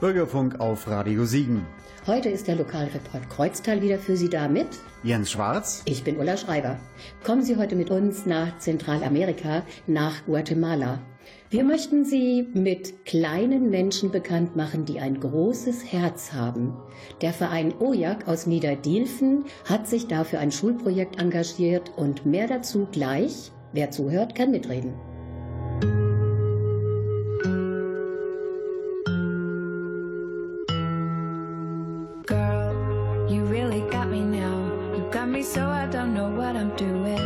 Bürgerfunk auf Radio Siegen. Heute ist der Lokalreport Kreuztal wieder für Sie da mit Jens Schwarz. Ich bin Ulla Schreiber. Kommen Sie heute mit uns nach Zentralamerika, nach Guatemala. Wir möchten Sie mit kleinen Menschen bekannt machen, die ein großes Herz haben. Der Verein OJAK aus Niederdilfen hat sich dafür ein Schulprojekt engagiert und mehr dazu gleich. Wer zuhört, kann mitreden. Don't know what I'm doing.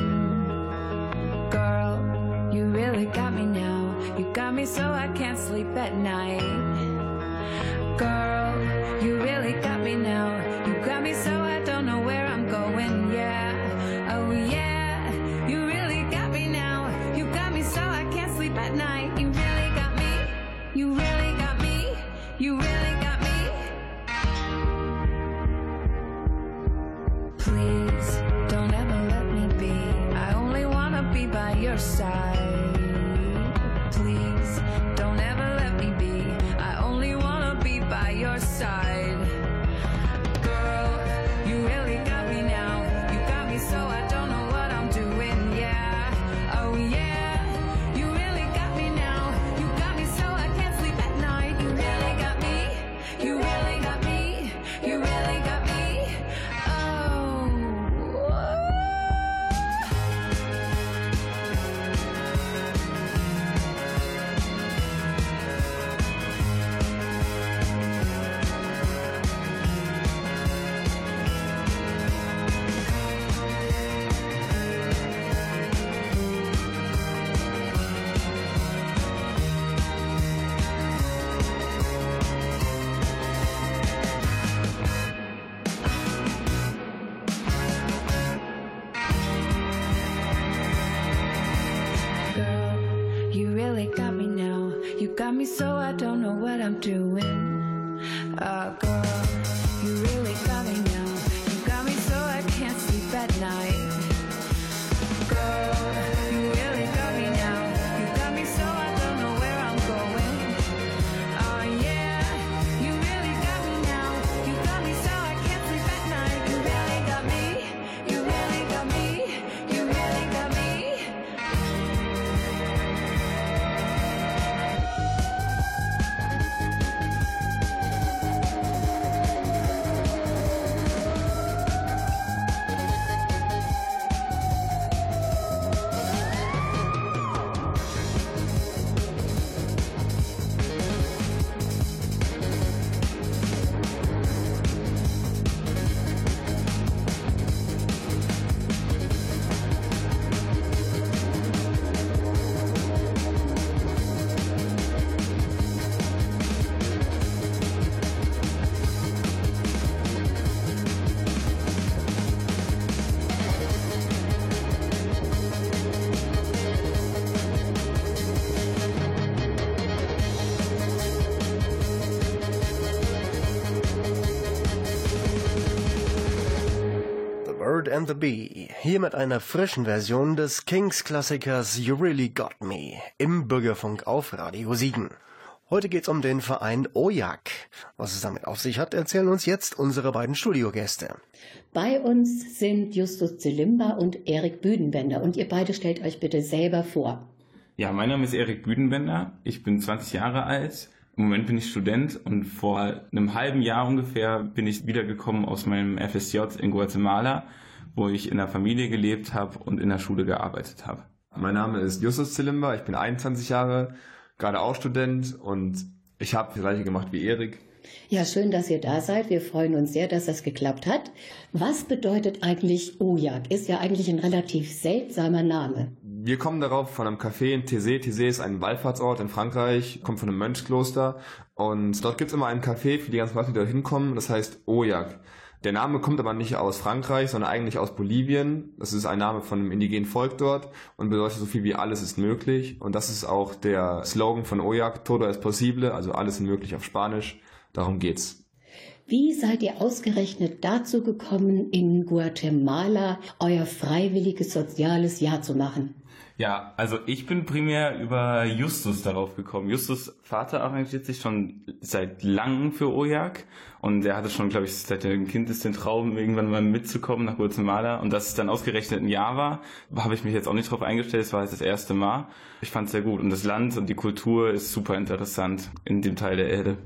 Girl, you really got me now. You got me so I can't sleep at night. Girl, you really got me now. You your side. And the Bee. Hier mit einer frischen Version des Kings-Klassikers You Really Got Me im Bürgerfunk auf Radio Siegen. Heute geht's um den Verein OJAK. Was es damit auf sich hat, erzählen uns jetzt unsere beiden Studiogäste. Bei uns sind Justus Zelimba und Erik Büdenbender und ihr beide stellt euch bitte selber vor. Ja, mein Name ist Erik Büdenbender. Ich bin 20 Jahre alt. Im Moment bin ich Student und vor einem halben Jahr ungefähr bin ich wiedergekommen aus meinem FSJ in Guatemala, wo ich in der Familie gelebt habe und in der Schule gearbeitet habe. Mein Name ist Justus Zilimba, ich bin 21 Jahre, gerade auch Student und ich habe das gleiche gemacht wie Erik. Ja, schön, dass ihr da seid. Wir freuen uns sehr, dass das geklappt hat. Was bedeutet eigentlich OJAK? Ist ja eigentlich ein relativ seltsamer Name. Wir kommen darauf von einem Café in Thésée. Thésée ist ein Wallfahrtsort in Frankreich, kommt von einem Mönchskloster und dort gibt es immer ein Café für die ganzen Leute, die da hinkommen, das heißt Ojak. Der Name kommt aber nicht aus Frankreich, sondern eigentlich aus Bolivien. Das ist ein Name von einem indigenen Volk dort und bedeutet so viel wie alles ist möglich. Und das ist auch der Slogan von Ojak, Todo es posible, also alles ist möglich auf Spanisch. Darum geht's. Wie seid ihr ausgerechnet dazu gekommen, in Guatemala euer freiwilliges soziales Jahr zu machen? Ja, also ich bin primär über Justus darauf gekommen. Justus Vater arrangiert sich schon seit langem für Ojak und er hatte schon, glaube ich, seit er ein Kind ist den Traum, irgendwann mal mitzukommen nach Guatemala und dass es dann ausgerechnet ein Jahr war, habe ich mich jetzt auch nicht drauf eingestellt, es war jetzt das erste Mal. Ich fand es sehr gut und das Land und die Kultur ist super interessant in dem Teil der Erde.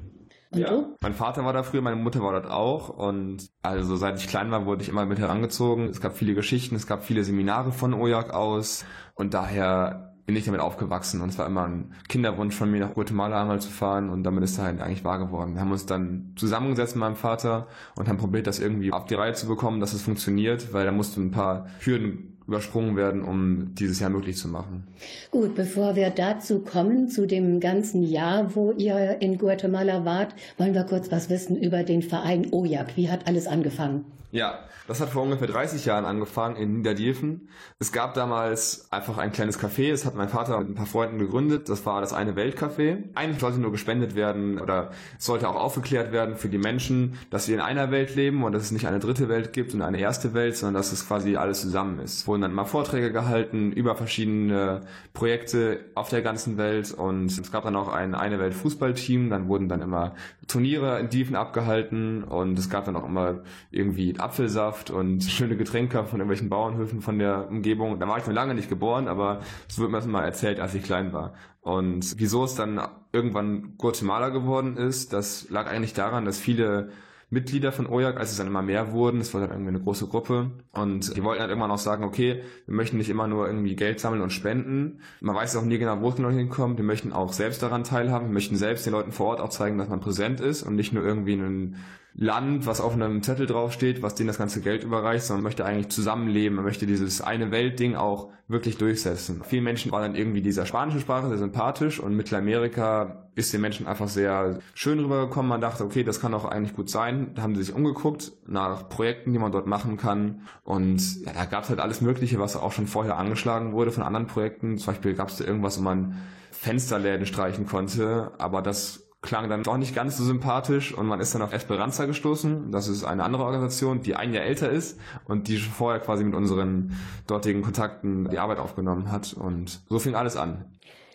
Und ja. du? Mein Vater war da früher, meine Mutter war dort auch und also seit ich klein war, wurde ich immer mit herangezogen. Es gab viele Geschichten, es gab viele Seminare von Ojak aus und daher bin ich damit aufgewachsen und es war immer ein Kinderwunsch von mir, nach Guatemala einmal zu fahren und damit ist er halt eigentlich wahr geworden. Wir haben uns dann zusammengesetzt mit meinem Vater und haben probiert, das irgendwie auf die Reihe zu bekommen, dass es funktioniert, weil da mussten ein paar Hürden übersprungen werden, um dieses Jahr möglich zu machen. Gut, bevor wir dazu kommen, zu dem ganzen Jahr, wo ihr in Guatemala wart, wollen wir kurz was wissen über den Verein OJAK. Wie hat alles angefangen? Ja, das hat vor ungefähr 30 Jahren angefangen in Niederdiefen. Es gab damals einfach ein kleines Café, das hat mein Vater mit ein paar Freunden gegründet. Das war das eine Weltcafé. Eigentlich sollte nur gespendet werden oder sollte auch aufgeklärt werden für die Menschen, dass wir in einer Welt leben und dass es nicht eine dritte Welt gibt und eine erste Welt, sondern dass es quasi alles zusammen ist. Wurden dann mal Vorträge gehalten über verschiedene Projekte auf der ganzen Welt und es gab dann auch ein eine Welt Fußballteam. Dann wurden dann immer Turniere in Diefen abgehalten und es gab dann auch immer irgendwie Apfelsaft und schöne Getränke von irgendwelchen Bauernhöfen von der Umgebung. Da war ich noch lange nicht geboren, aber es wurde mir das mal erzählt, als ich klein war. Und wieso es dann irgendwann Guatemala geworden ist, das lag eigentlich daran, dass viele Mitglieder von OJAK, als es dann immer mehr wurden, es war dann irgendwie eine große Gruppe und die wollten halt irgendwann auch sagen, okay, wir möchten nicht immer nur irgendwie Geld sammeln und spenden. Man weiß auch nie genau, wo es genau hinkommt. Wir möchten auch selbst daran teilhaben. Wir möchten selbst den Leuten vor Ort auch zeigen, dass man präsent ist und nicht nur irgendwie ein Land, was auf einem Zettel draufsteht, was denen das ganze Geld überreicht, sondern möchte eigentlich zusammenleben. Man möchte dieses eine Welt-Ding auch wirklich durchsetzen. Vielen Menschen war dann irgendwie dieser spanische Sprache sehr sympathisch und Mittelamerika ist den Menschen einfach sehr schön rübergekommen. Man dachte, okay, das kann auch eigentlich gut sein. Da haben sie sich umgeguckt nach Projekten, die man dort machen kann. Und ja, da gab es halt alles Mögliche, was auch schon vorher angeschlagen wurde von anderen Projekten. Zum Beispiel gab es da irgendwas, wo man Fensterläden streichen konnte, aber das klang dann doch nicht ganz so sympathisch und man ist dann auf Esperanza gestoßen. Das ist eine andere Organisation, die ein Jahr älter ist und die schon vorher quasi mit unseren dortigen Kontakten die Arbeit aufgenommen hat und so fing alles an.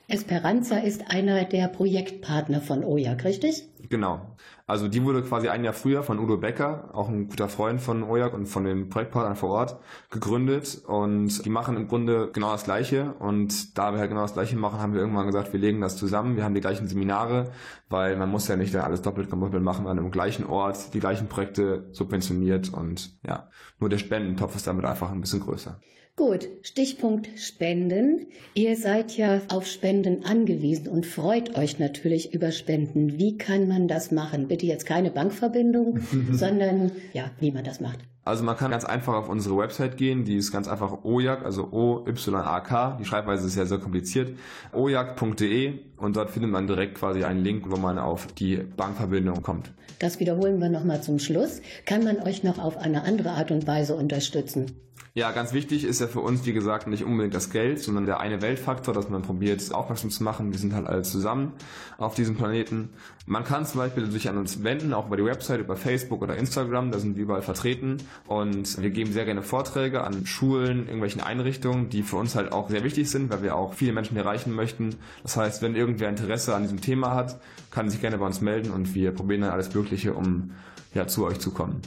Esperanza ist einer der Projektpartner von OJAK, richtig? Genau. Also die wurde quasi ein Jahr früher von Udo Becker, auch ein guter Freund von OJAK und von den Projektpartnern vor Ort, gegründet und die machen im Grunde genau das Gleiche und da wir halt genau das Gleiche machen, haben wir irgendwann gesagt, wir legen das zusammen, wir haben die gleichen Seminare, weil man muss ja nicht alles doppelt gemoppelt machen, an einem gleichen Ort die gleichen Projekte subventioniert und ja, nur der Spendentopf ist damit einfach ein bisschen größer. Gut, Stichpunkt Spenden. Ihr seid ja auf Spenden angewiesen und freut euch natürlich über Spenden. Wie kann man das machen? Bitte jetzt keine Bankverbindung, sondern ja, wie man das macht. Also man kann ganz einfach auf unsere Website gehen, die ist ganz einfach OJAK, also O-Y-A-K, die Schreibweise ist ja sehr kompliziert, ojak.de und dort findet man direkt quasi einen Link, wo man auf die Bankverbindung kommt. Das wiederholen wir nochmal zum Schluss. Kann man euch noch auf eine andere Art und Weise unterstützen? Ja, ganz wichtig ist ja für uns, wie gesagt, nicht unbedingt das Geld, sondern der eine Weltfaktor, dass man probiert, aufmerksam zu machen. Wir sind halt alle zusammen auf diesem Planeten. Man kann zum Beispiel sich an uns wenden, auch über die Website, über Facebook oder Instagram, da sind wir überall vertreten. Und wir geben sehr gerne Vorträge an Schulen, irgendwelchen Einrichtungen, die für uns halt auch sehr wichtig sind, weil wir auch viele Menschen erreichen möchten. Das heißt, wenn irgendwer Interesse an diesem Thema hat, kann sich gerne bei uns melden und wir probieren dann alles Mögliche, um ja, zu euch zu kommen.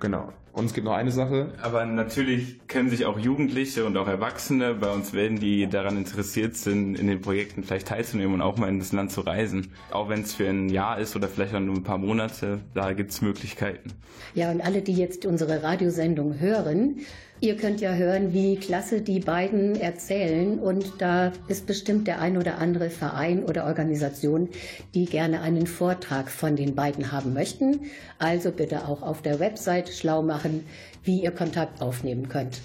Genau. Und es gibt noch eine Sache. Aber natürlich können sich auch Jugendliche und auch Erwachsene bei uns melden, die daran interessiert sind, in den Projekten vielleicht teilzunehmen und auch mal in das Land zu reisen. Auch wenn es für ein Jahr ist oder vielleicht auch nur ein paar Monate, da gibt es Möglichkeiten. Ja, und alle, die jetzt unsere Radiosendung hören, Ihr könnt ja hören, wie klasse die beiden erzählen und da ist bestimmt der ein oder andere Verein oder Organisation, die gerne einen Vortrag von den beiden haben möchten. Also bitte auch auf der Website schlau machen, wie ihr Kontakt aufnehmen könnt.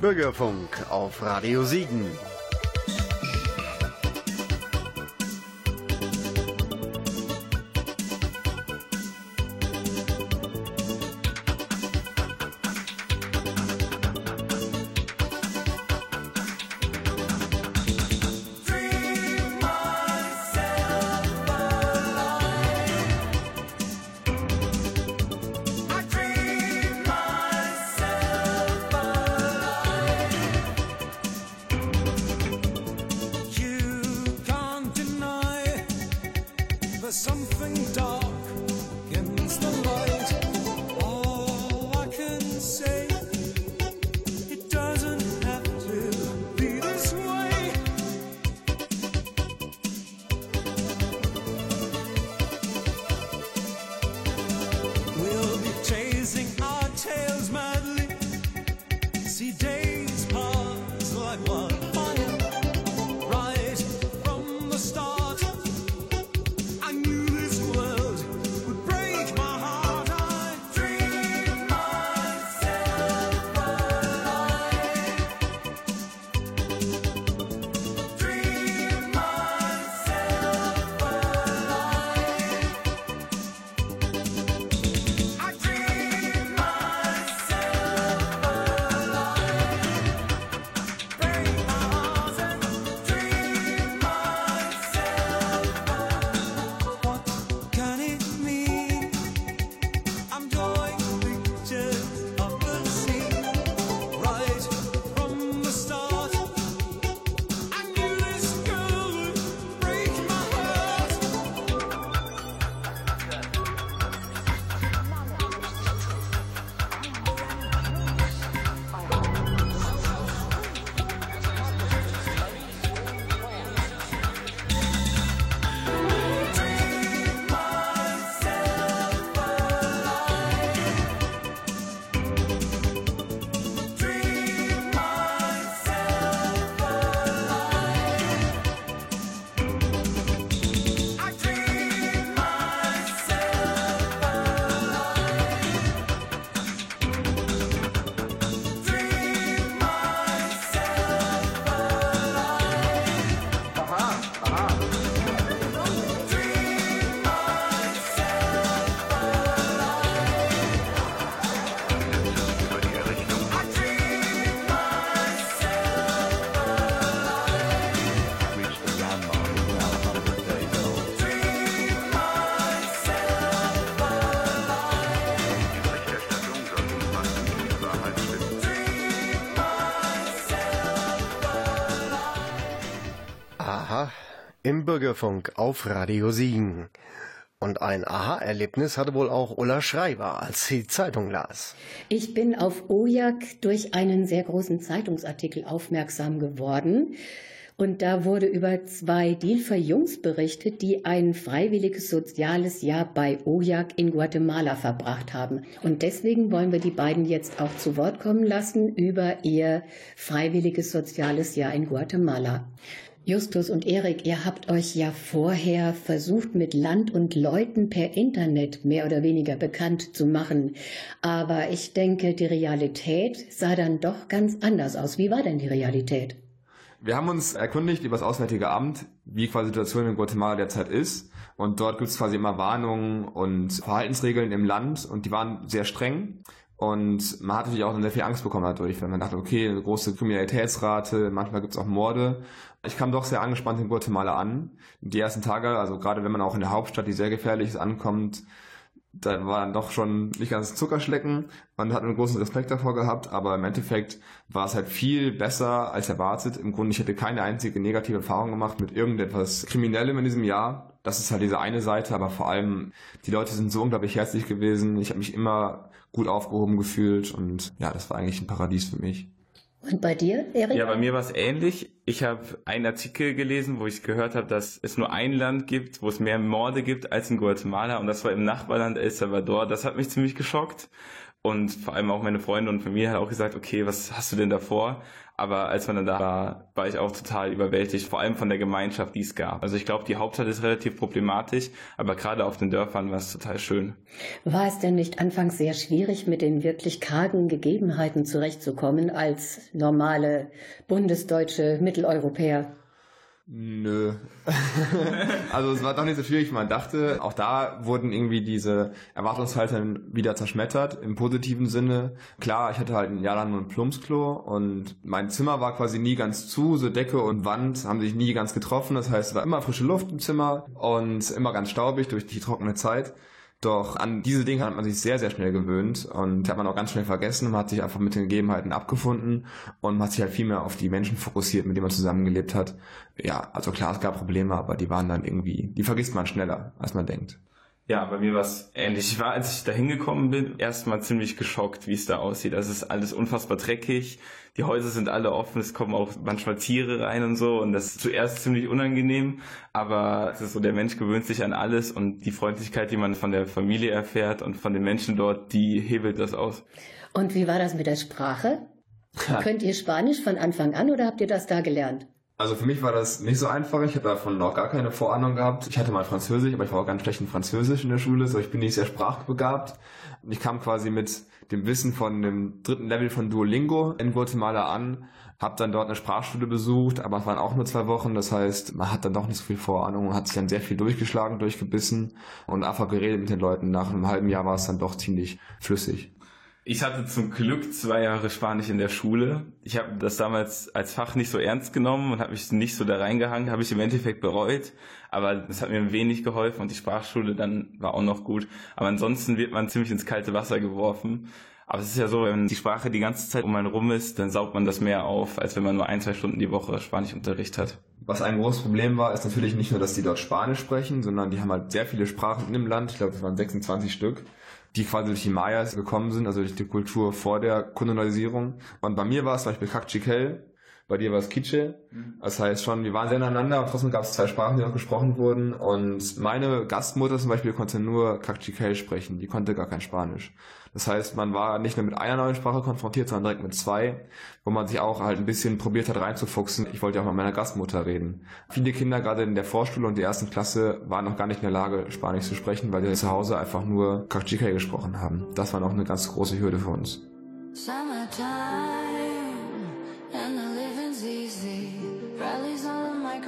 Bürgerfunk auf Radio Siegen. Im Bürgerfunk auf Radio Siegen. Und ein Aha-Erlebnis hatte wohl auch Ulla Schreiber, als sie Zeitung las. Ich bin auf Ojak durch einen sehr großen Zeitungsartikel aufmerksam geworden. Und da wurde über zwei Dilfer Jungs berichtet, die ein freiwilliges soziales Jahr bei Ojak in Guatemala verbracht haben. Und deswegen wollen wir die beiden jetzt auch zu Wort kommen lassen über ihr freiwilliges soziales Jahr in Guatemala. Justus und Erik, ihr habt euch ja vorher versucht, mit Land und Leuten per Internet mehr oder weniger bekannt zu machen. Aber ich denke, die Realität sah dann doch ganz anders aus. Wie war denn die Realität? Wir haben uns erkundigt über das Auswärtige Amt, wie quasi die Situation in Guatemala derzeit ist. Und dort gibt es quasi immer Warnungen und Verhaltensregeln im Land und die waren sehr streng. Und man hat natürlich auch sehr viel Angst bekommen dadurch, weil man dachte, okay, eine große Kriminalitätsrate, manchmal gibt es auch Morde. Ich kam doch sehr angespannt in Guatemala an. Die ersten Tage, also gerade wenn man auch in der Hauptstadt, die sehr gefährlich ist, ankommt, da war dann doch schon nicht ganz Zuckerschlecken. Man hat einen großen Respekt davor gehabt, aber im Endeffekt war es halt viel besser als erwartet. Im Grunde, ich hätte keine einzige negative Erfahrung gemacht mit irgendetwas Kriminellem in diesem Jahr. Das ist halt diese eine Seite, aber vor allem, die Leute sind so unglaublich herzlich gewesen. Ich habe mich immer gut aufgehoben gefühlt und ja, das war eigentlich ein Paradies für mich. Und bei dir, Erik? Ja, bei mir war es ähnlich. Ich habe einen Artikel gelesen, wo ich gehört habe, dass es nur ein Land gibt, wo es mehr Morde gibt als in Guatemala und das war im Nachbarland El Salvador. Das hat mich ziemlich geschockt. Und vor allem auch meine Freunde und Familie hat auch gesagt, okay, was hast du denn davor? Aber als man dann da war, war ich auch total überwältigt, vor allem von der Gemeinschaft, die es gab. Also ich glaube, die Hauptstadt ist relativ problematisch, aber gerade auf den Dörfern war es total schön. War es denn nicht anfangs sehr schwierig, mit den wirklich kargen Gegebenheiten zurechtzukommen als normale bundesdeutsche Mitteleuropäer? Nö. also es war doch nicht so schwierig, wie man dachte. Auch da wurden irgendwie diese Erwartungshaltungen wieder zerschmettert, im positiven Sinne. Klar, ich hatte halt ein Jahr lang nur ein Plumpsklo und mein Zimmer war quasi nie ganz zu, so Decke und Wand haben sich nie ganz getroffen. Das heißt, es war immer frische Luft im Zimmer und immer ganz staubig durch die trockene Zeit. Doch an diese Dinge hat man sich sehr, sehr schnell gewöhnt und hat man auch ganz schnell vergessen. Man hat sich einfach mit den Gegebenheiten abgefunden und man hat sich halt viel mehr auf die Menschen fokussiert, mit denen man zusammengelebt hat. Ja, also klar, es gab Probleme, aber die waren dann irgendwie, die vergisst man schneller, als man denkt. Ja, bei mir war es ähnlich. Ich war, als ich da hingekommen bin, erstmal ziemlich geschockt, wie es da aussieht. Also es ist alles unfassbar dreckig. Die Häuser sind alle offen, es kommen auch manchmal Tiere rein und so. Und das ist zuerst ziemlich unangenehm, aber es ist so, der Mensch gewöhnt sich an alles und die Freundlichkeit, die man von der Familie erfährt und von den Menschen dort, die hebelt das aus. Und wie war das mit der Sprache? Könnt ihr Spanisch von Anfang an oder habt ihr das da gelernt? Also für mich war das nicht so einfach. Ich habe davon noch gar keine Vorahnung gehabt. Ich hatte mal Französisch, aber ich war auch ganz schlecht in Französisch in der Schule, so ich bin nicht sehr sprachbegabt. Und ich kam quasi mit dem Wissen von dem dritten Level von Duolingo in Guatemala an, habe dann dort eine Sprachschule besucht, aber es waren auch nur zwei Wochen. Das heißt, man hat dann doch nicht so viel Vorahnung und hat sich dann sehr viel durchgeschlagen, durchgebissen und einfach geredet mit den Leuten. Nach einem halben Jahr war es dann doch ziemlich flüssig. Ich hatte zum Glück zwei Jahre Spanisch in der Schule. Ich habe das damals als Fach nicht so ernst genommen und habe mich nicht so da reingehangen, habe ich im Endeffekt bereut. Aber es hat mir wenig geholfen und die Sprachschule dann war auch noch gut. Aber ansonsten wird man ziemlich ins kalte Wasser geworfen. Aber es ist ja so, wenn die Sprache die ganze Zeit um einen rum ist, dann saugt man das mehr auf, als wenn man nur ein, zwei Stunden die Woche Spanischunterricht hat. Was ein großes Problem war, ist natürlich nicht nur, dass die dort Spanisch sprechen, sondern die haben halt sehr viele Sprachen in dem Land. Ich glaube, es waren 26 Stück, die quasi durch die Mayas gekommen sind, also durch die Kultur vor der Kolonialisierung. Und bei mir war es zum Beispiel Kakchikel, bei dir war es Kitsche. Das heißt schon, wir waren sehr ineinander und trotzdem gab es zwei Sprachen, die noch gesprochen wurden. Und meine Gastmutter zum Beispiel konnte nur Kakchikel sprechen, die konnte gar kein Spanisch. Das heißt, man war nicht nur mit einer neuen Sprache konfrontiert, sondern direkt mit zwei, wo man sich auch halt ein bisschen probiert hat reinzufuchsen. Ich wollte ja auch mit meiner Gastmutter reden. Viele Kinder, gerade in der Vorschule und der ersten Klasse, waren noch gar nicht in der Lage, Spanisch zu sprechen, weil sie zu Hause einfach nur Kakchikel gesprochen haben. Das war noch eine ganz große Hürde für uns. Summertime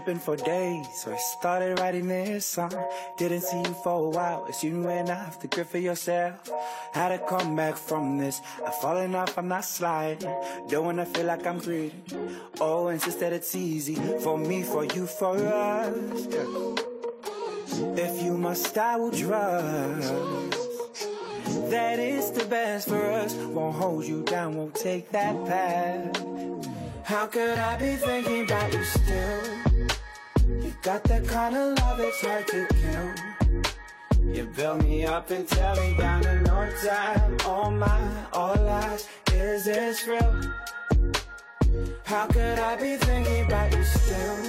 tripping for days, so I started writing this song. Didn't see you for a while, as you off the grip for yourself. Had to come back from this. I've fallen off, I'm not sliding. Don't wanna feel like I'm greedy. Oh, insist that it's easy for me, for you, for us. If you must, I will trust. That is the best for us. Won't hold you down, won't take that path. How could I be thinking about you still? Got that kind of love that's hard to kill. You build me up and tear me down in no time. Oh my, all lies, is this real? How could I be thinking about you still?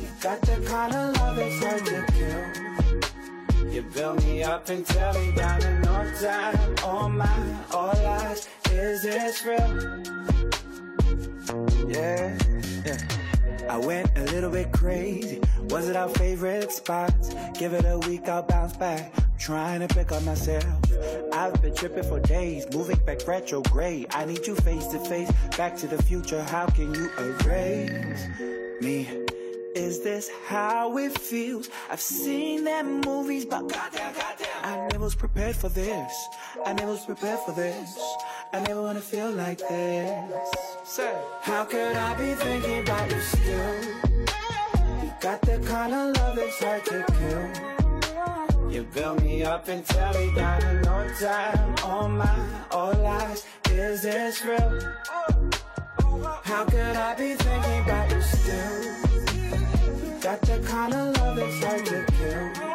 You got that kind of love that's hard to kill. You build me up and tear me down in no time. Oh my, all lies, is this real? Yeah, yeah. I went a little bit crazy. Was it our favorite spots? Give it a week, I'll bounce back. Trying to pick up myself. I've been tripping for days, moving back retrograde. I need you face to face, back to the future. How can you erase me? Is this how it feels? I've seen them movies, but goddamn, goddamn, I never was prepared for this. I never was prepared for this. I never wanna feel like this. Say, how could I be thinking about you still? You got the kind of love that's hard to kill. You build me up and tear me down in no time. Oh my, all lies, is this real? How could I be thinking about you still? You got the kind of love that's hard to kill.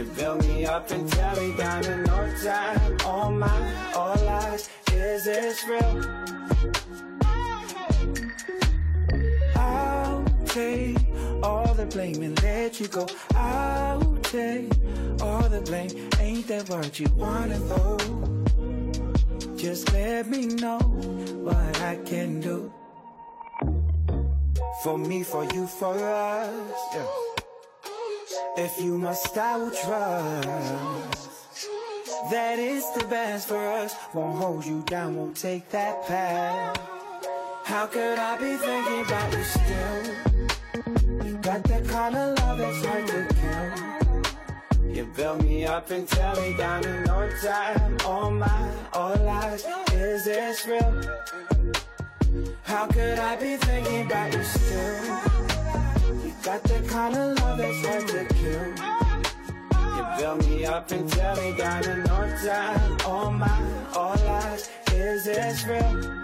You build me up and tear me down in no time. Oh my, all lies, is this real? I'll take all the blame and let you go. I'll take all the blame. Ain't that what you wanna know? Just let me know what I can do. For me, for you, for us. Yeah. If you must, I will trust. That is the best for us. Won't hold you down, won't take that path. How could I be thinking about you still? You got that kind of love that's hard to kill. You build me up and tear me down in no time. All my, all lies, is this real? How could I be thinking about you still? Got that kind of love that's hard to kill. You build me up and tear me down in no time. Oh my, all lies, is this real?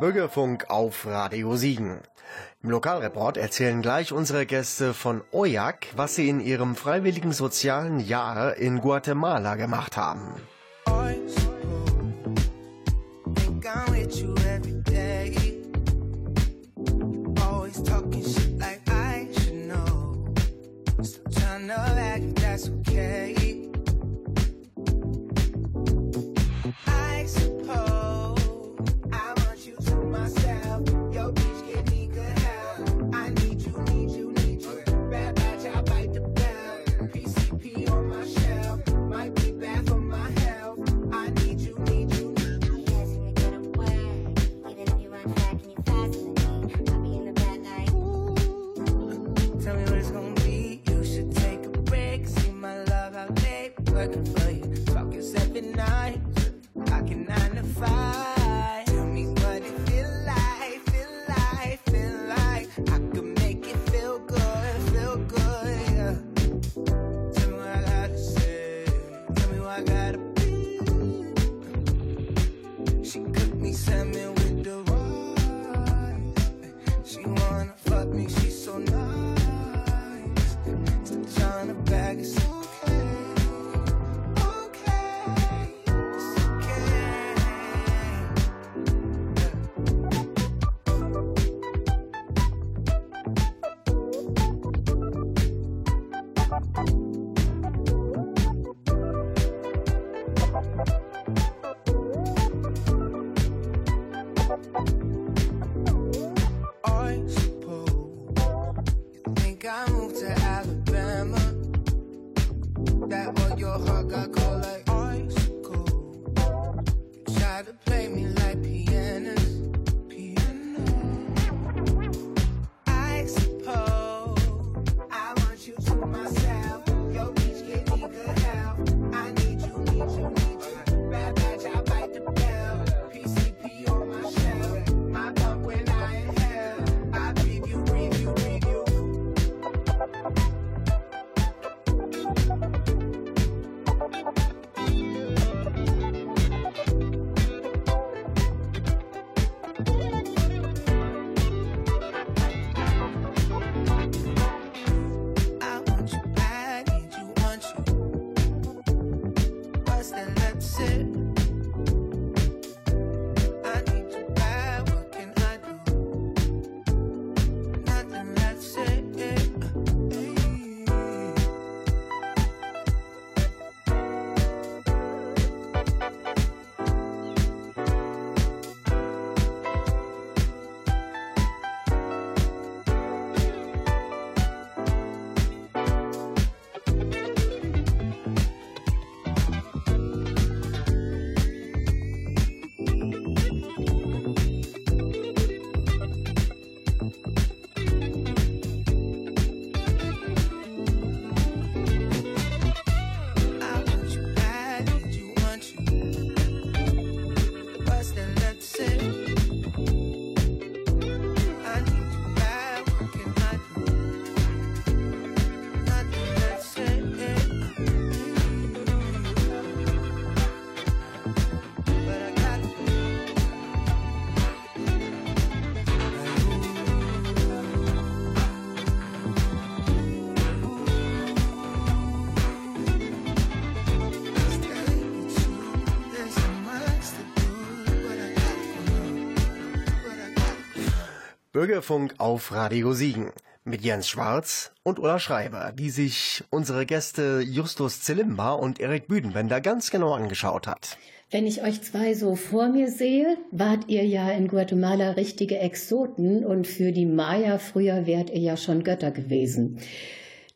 Bürgerfunk auf Radio Siegen. Im Lokalreport erzählen gleich unsere Gäste von OJAK, was sie in ihrem freiwilligen sozialen Jahr in Guatemala gemacht haben. Always okay. working for you. Talking seven nights, I can nine to five. Bürgerfunk auf Radio Siegen mit Jens Schwarz und Ulla Schreiber, die sich unsere Gäste Justus Zelimba und Erik Büdenbender ganz genau angeschaut hat. Wenn ich euch zwei so vor mir sehe, wart ihr ja in Guatemala richtige Exoten und für die Maya früher wärt ihr ja schon Götter gewesen.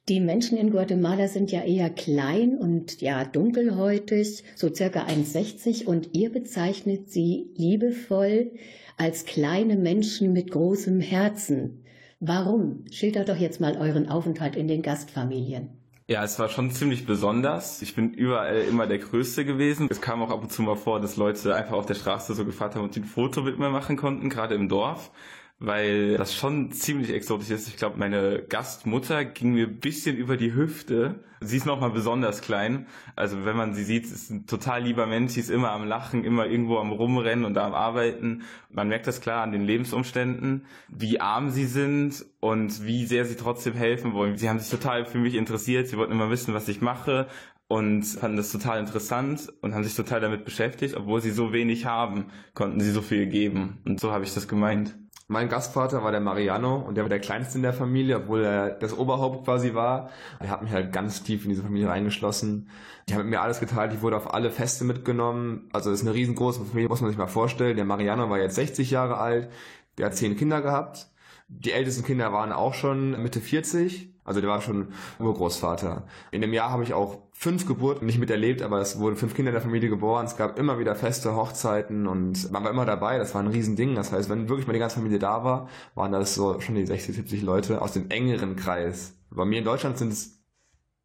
Die Menschen in Guatemala sind ja eher klein und ja dunkelhäutig, so circa 1,60 und ihr bezeichnet sie liebevoll als kleine Menschen mit großem Herzen. Warum? Schildert doch jetzt mal euren Aufenthalt in den Gastfamilien. Ja, es war schon ziemlich besonders. Ich bin überall immer der Größte gewesen. Es kam auch ab und zu mal vor, dass Leute einfach auf der Straße so gefragt haben und ein Foto mit mir machen konnten, gerade im Dorf weil das schon ziemlich exotisch ist. Ich glaube, meine Gastmutter ging mir ein bisschen über die Hüfte. Sie ist nochmal besonders klein. Also wenn man sie sieht, ist ein total lieber Mensch. Sie ist immer am Lachen, immer irgendwo am Rumrennen und am Arbeiten. Man merkt das klar an den Lebensumständen, wie arm sie sind und wie sehr sie trotzdem helfen wollen. Sie haben sich total für mich interessiert. Sie wollten immer wissen, was ich mache und fanden das total interessant und haben sich total damit beschäftigt. Obwohl sie so wenig haben, konnten sie so viel geben. Und so habe ich das gemeint. Mein Gastvater war der Mariano und der war der Kleinste in der Familie, obwohl er das Oberhaupt quasi war. Er hat mich halt ganz tief in diese Familie reingeschlossen. Die haben mit mir alles geteilt, ich wurde auf alle Feste mitgenommen. Also das ist eine riesengroße Familie, muss man sich mal vorstellen. Der Mariano war jetzt 60 Jahre alt, der hat zehn Kinder gehabt. Die ältesten Kinder waren auch schon Mitte 40 also der war schon Urgroßvater. In dem Jahr habe ich auch fünf Geburten nicht miterlebt, aber es wurden fünf Kinder in der Familie geboren. Es gab immer wieder Feste, Hochzeiten und man war immer dabei. Das war ein Riesending. Das heißt, wenn wirklich mal die ganze Familie da war, waren das so schon die 60, 70 Leute aus dem engeren Kreis. Bei mir in Deutschland sind es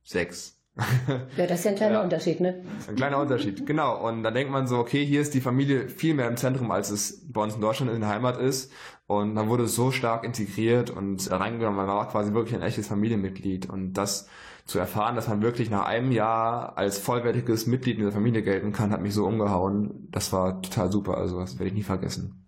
sechs. Ja, das ist ja ein kleiner ja. Unterschied, ne? Ein kleiner Unterschied, genau. Und dann denkt man so, okay, hier ist die Familie viel mehr im Zentrum, als es bei uns in Deutschland in der Heimat ist. Und dann wurde es so stark integriert und reingegangen, man war quasi wirklich ein echtes Familienmitglied. Und das zu erfahren, dass man wirklich nach einem Jahr als vollwertiges Mitglied in der Familie gelten kann, hat mich so umgehauen. Das war total super, also das werde ich nie vergessen.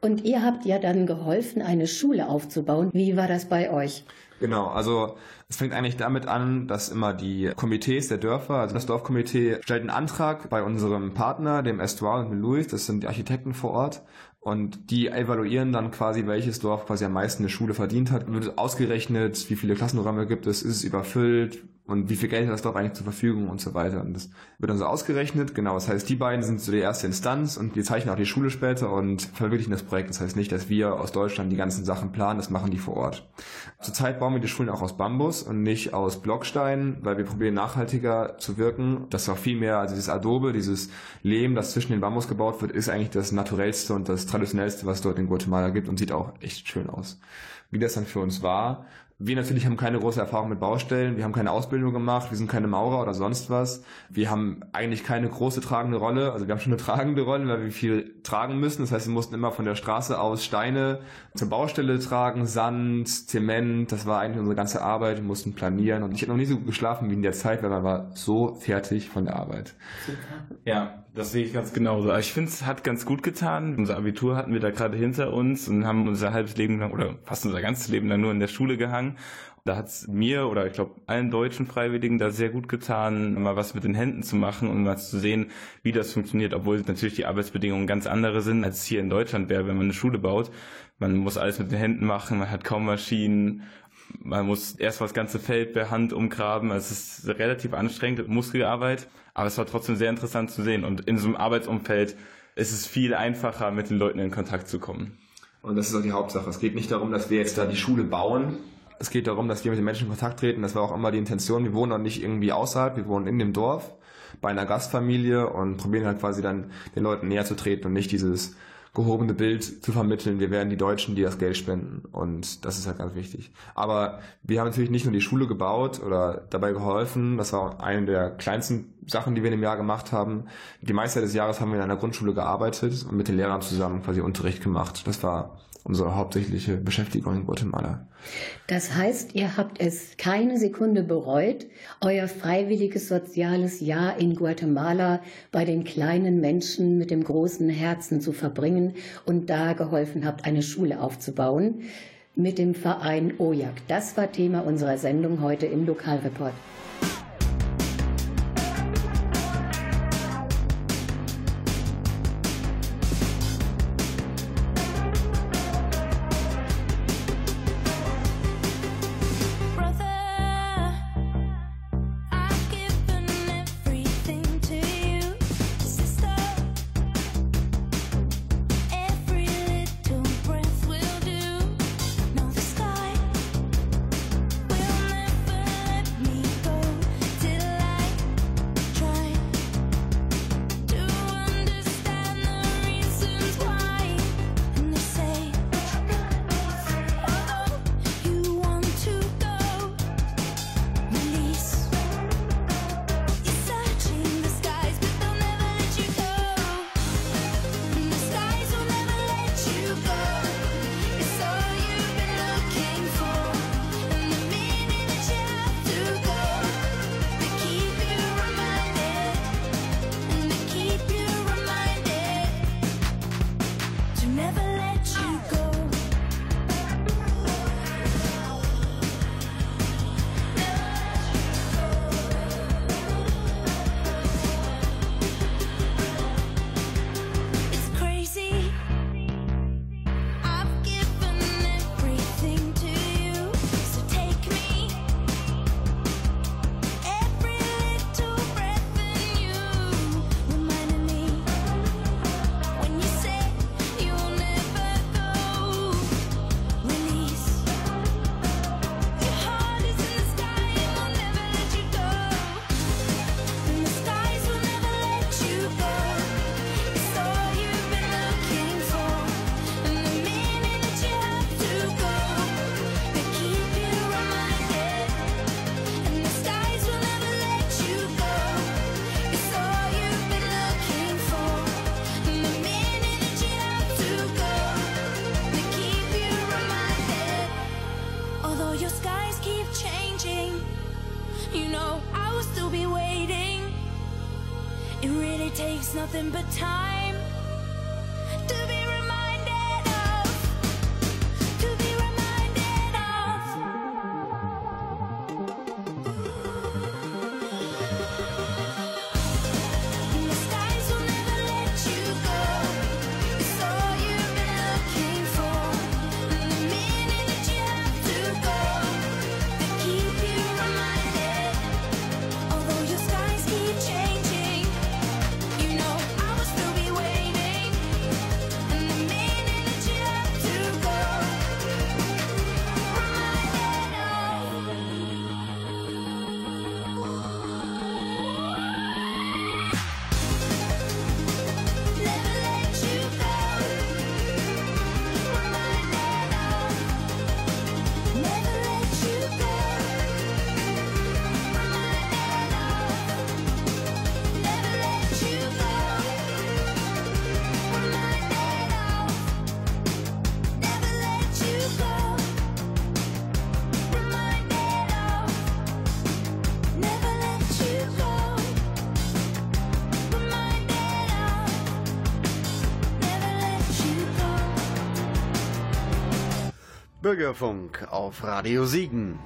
Und ihr habt ja dann geholfen, eine Schule aufzubauen. Wie war das bei euch? Genau, also es fängt eigentlich damit an, dass immer die Komitees der Dörfer, also das Dorfkomitee stellt einen Antrag bei unserem Partner, dem Estuar und Louis, das sind die Architekten vor Ort, und die evaluieren dann quasi, welches Dorf quasi am meisten eine Schule verdient hat. Wird ausgerechnet, wie viele Klassenräume gibt es, ist es überfüllt, und wie viel Geld hat das Dorf eigentlich zur Verfügung und so weiter. Und das wird dann so ausgerechnet. Genau, das heißt, die beiden sind so die erste Instanz und die zeichnen auch die Schule später und verwirklichen das Projekt. Das heißt nicht, dass wir aus Deutschland die ganzen Sachen planen, das machen die vor Ort. Zurzeit bauen wir die Schulen auch aus Bambus und nicht aus Blockstein, weil wir probieren nachhaltiger zu wirken. Das war viel mehr, also dieses Adobe, dieses Lehm, das zwischen den Bambus gebaut wird, ist eigentlich das naturellste und das traditionellste, was es dort in Guatemala gibt und sieht auch echt schön aus. Wie das dann für uns war, wir natürlich haben keine große Erfahrung mit Baustellen, wir haben keine Ausbildung gemacht, wir sind keine Maurer oder sonst was. Wir haben eigentlich keine große tragende Rolle, also wir haben schon eine tragende Rolle, weil wir viel tragen müssen. Das heißt, wir mussten immer von der Straße aus Steine zur Baustelle tragen, Sand, Zement, das war eigentlich unsere ganze Arbeit, wir mussten planieren. Und ich habe noch nie so gut geschlafen wie in der Zeit, weil man war so fertig von der Arbeit. Ja, das sehe ich ganz genauso. Ich finde, es hat ganz gut getan. Unser Abitur hatten wir da gerade hinter uns und haben unser halbes Leben lang oder fast unser ganzes Leben lang nur in der Schule gehangen. Da hat es mir oder ich glaube allen deutschen Freiwilligen da sehr gut getan, mal was mit den Händen zu machen und mal zu sehen, wie das funktioniert, obwohl natürlich die Arbeitsbedingungen ganz andere sind, als es hier in Deutschland wäre, wenn man eine Schule baut. Man muss alles mit den Händen machen, man hat kaum Maschinen man muss erst mal das ganze Feld per Hand umgraben. Es ist relativ anstrengend, Muskelarbeit, aber es war trotzdem sehr interessant zu sehen. Und in so einem Arbeitsumfeld ist es viel einfacher, mit den Leuten in Kontakt zu kommen. Und das ist auch die Hauptsache. Es geht nicht darum, dass wir jetzt da die Schule bauen. Es geht darum, dass wir mit den Menschen in Kontakt treten. Das war auch immer die Intention. Wir wohnen auch nicht irgendwie außerhalb, wir wohnen in dem Dorf bei einer Gastfamilie und probieren halt quasi dann den Leuten näher zu treten und nicht dieses gehobene Bild zu vermitteln. Wir werden die Deutschen, die das Geld spenden. Und das ist halt ganz wichtig. Aber wir haben natürlich nicht nur die Schule gebaut oder dabei geholfen. Das war eine der kleinsten Sachen, die wir in dem Jahr gemacht haben. Die meiste des Jahres haben wir in einer Grundschule gearbeitet und mit den Lehrern zusammen quasi Unterricht gemacht. Das war unsere hauptsächliche Beschäftigung in Guatemala. Das heißt, ihr habt es keine Sekunde bereut, euer freiwilliges soziales Jahr in Guatemala bei den kleinen Menschen mit dem großen Herzen zu verbringen und da geholfen habt, eine Schule aufzubauen mit dem Verein OJAK. Das war Thema unserer Sendung heute im Lokalreport. Bürgerfunk auf Radio Siegen.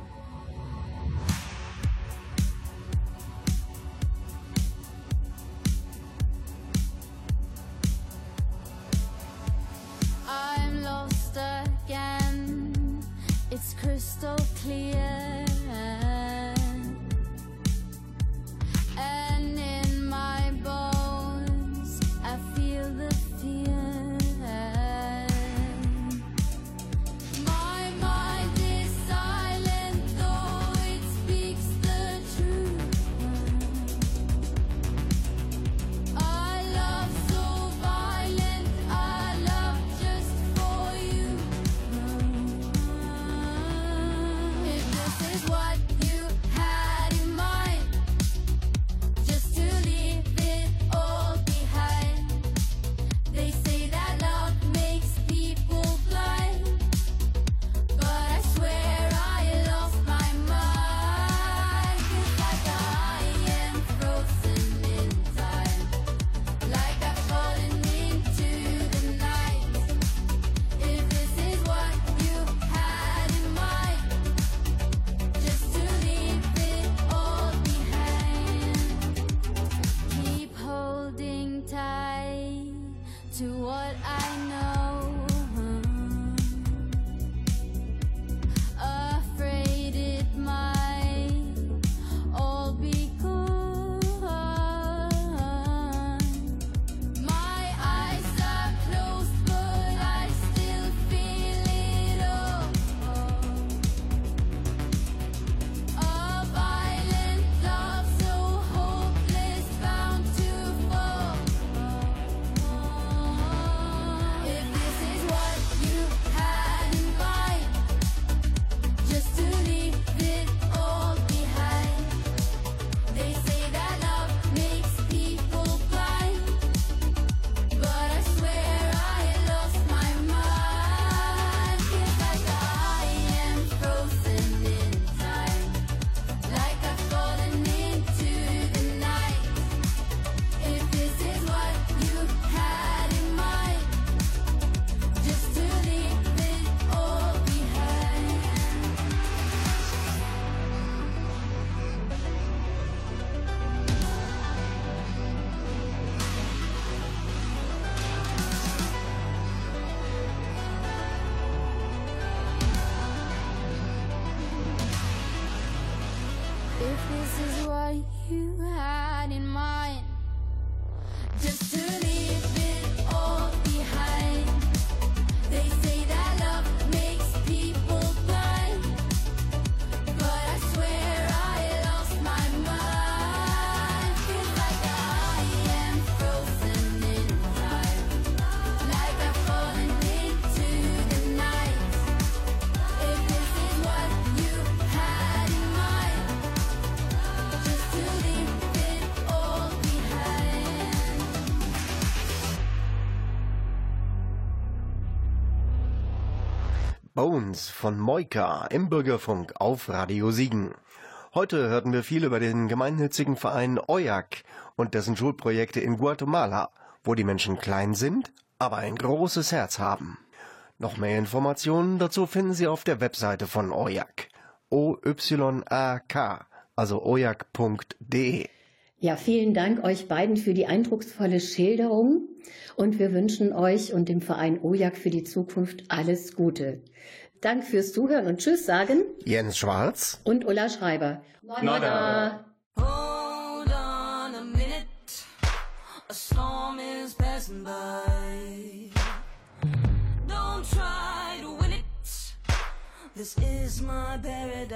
This is what you had Bones von Moika im Bürgerfunk auf Radio Siegen. Heute hörten wir viel über den gemeinnützigen Verein OJAK und dessen Schulprojekte in Guatemala. wo die Menschen klein sind, aber ein großes Herz haben. Noch mehr Informationen dazu finden Sie auf der Webseite von OYAK. O-Y-A-K, also oyak.de. Ja, vielen Dank euch beiden für die eindrucksvolle Schilderung und wir wünschen euch und dem Verein OJAK für die Zukunft alles Gute. Dank fürs Zuhören und Tschüss sagen Jens Schwarz und Ulla Schreiber. Nada. Hold on a minute, a storm is passing by. Don't try to win it, this is my paradise.